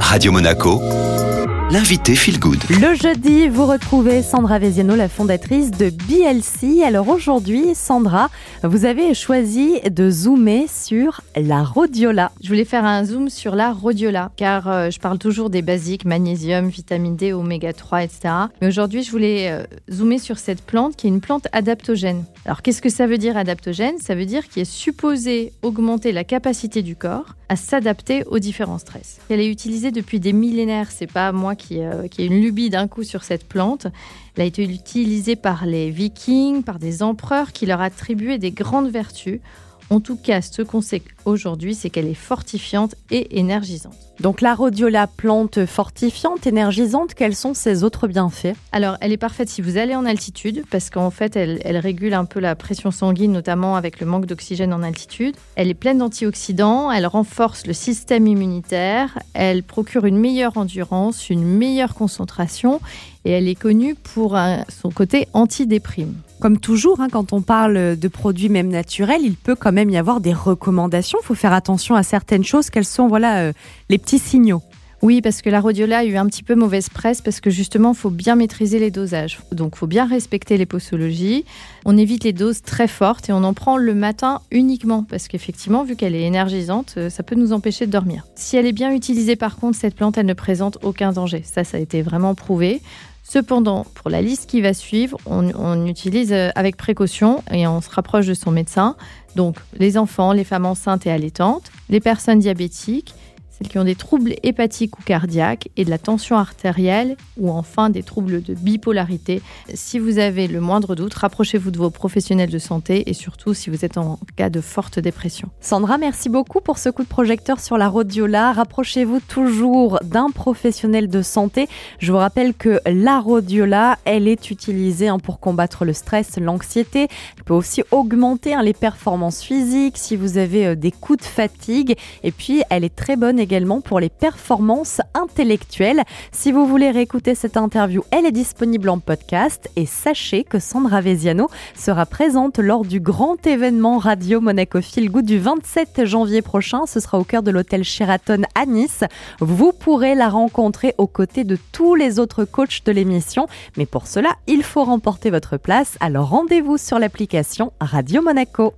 Radio Monaco, l'invité Feel Good. Le jeudi, vous retrouvez Sandra Veziano, la fondatrice de BLC. Alors aujourd'hui, Sandra, vous avez choisi de zoomer sur la rhodiola. Je voulais faire un zoom sur la rhodiola, car euh, je parle toujours des basiques, magnésium, vitamine D, oméga 3, etc. Mais aujourd'hui, je voulais euh, zoomer sur cette plante qui est une plante adaptogène. Alors qu'est-ce que ça veut dire adaptogène? Ça veut dire qu'il est supposé augmenter la capacité du corps à s'adapter aux différents stress. Elle est utilisée depuis des millénaires, c'est pas moi qui, euh, qui ai une lubie d'un coup sur cette plante. Elle a été utilisée par les vikings, par des empereurs qui leur attribuaient des grandes vertus. En tout cas, ce qu'on sait aujourd'hui, c'est qu'elle est fortifiante et énergisante. Donc la rhodiola, plante fortifiante, énergisante, quels sont ses autres bienfaits? Alors, elle est parfaite si vous allez en altitude, parce qu'en fait, elle, elle régule un peu la pression sanguine, notamment avec le manque d'oxygène en altitude. Elle est pleine d'antioxydants, elle renforce le système immunitaire, elle procure une meilleure endurance, une meilleure concentration, et elle est connue pour un- son côté antidéprime. Comme toujours, hein, quand on parle de produits même naturels, il peut quand même y avoir des recommandations. Il faut faire attention à certaines choses. Quels sont voilà, euh, les petits signaux Oui, parce que la rhodiola a eu un petit peu mauvaise presse parce que justement, il faut bien maîtriser les dosages. Donc, il faut bien respecter les posologies. On évite les doses très fortes et on en prend le matin uniquement parce qu'effectivement, vu qu'elle est énergisante, euh, ça peut nous empêcher de dormir. Si elle est bien utilisée, par contre, cette plante, elle ne présente aucun danger. Ça, ça a été vraiment prouvé. Cependant, pour la liste qui va suivre, on, utilise euh, avec précaution et on se rapproche de son médecin. Donc, les enfants, les femmes enceintes et allaitantes, les personnes diabétiques, celles qui ont des troubles hépatiques ou cardiaques et de la tension artérielle ou enfin des troubles de bipolarité. Si vous avez le moindre doute, rapprochez-vous de vos professionnels de santé et surtout si vous êtes en cas de forte dépression. Sandra, merci beaucoup pour ce coup de projecteur sur la rhodiola. Rapprochez-vous toujours d'un professionnel de santé. Je vous rappelle que la rhodiola, elle est utilisée hein, pour combattre le stress, l'anxiété. Elle peut aussi augmenter hein, les performances physiques si vous avez euh, des coups de fatigue. Et puis, elle est très bonne également pour les performances intellectuelles. Si vous voulez réécouter cette interview, elle est disponible en podcast. Et sachez que Sandra Veziano sera présente lors du grand événement Radio Monaco Feel du 27 janvier prochain. Ce sera au cœur de l'hôtel Sheraton à Nice. Vous pourrez la rencontrer aux côtés de tous les autres coachs de l'émission. Mais pour cela, il faut remporter votre place. Alors rendez-vous sur l'application Radio Monaco.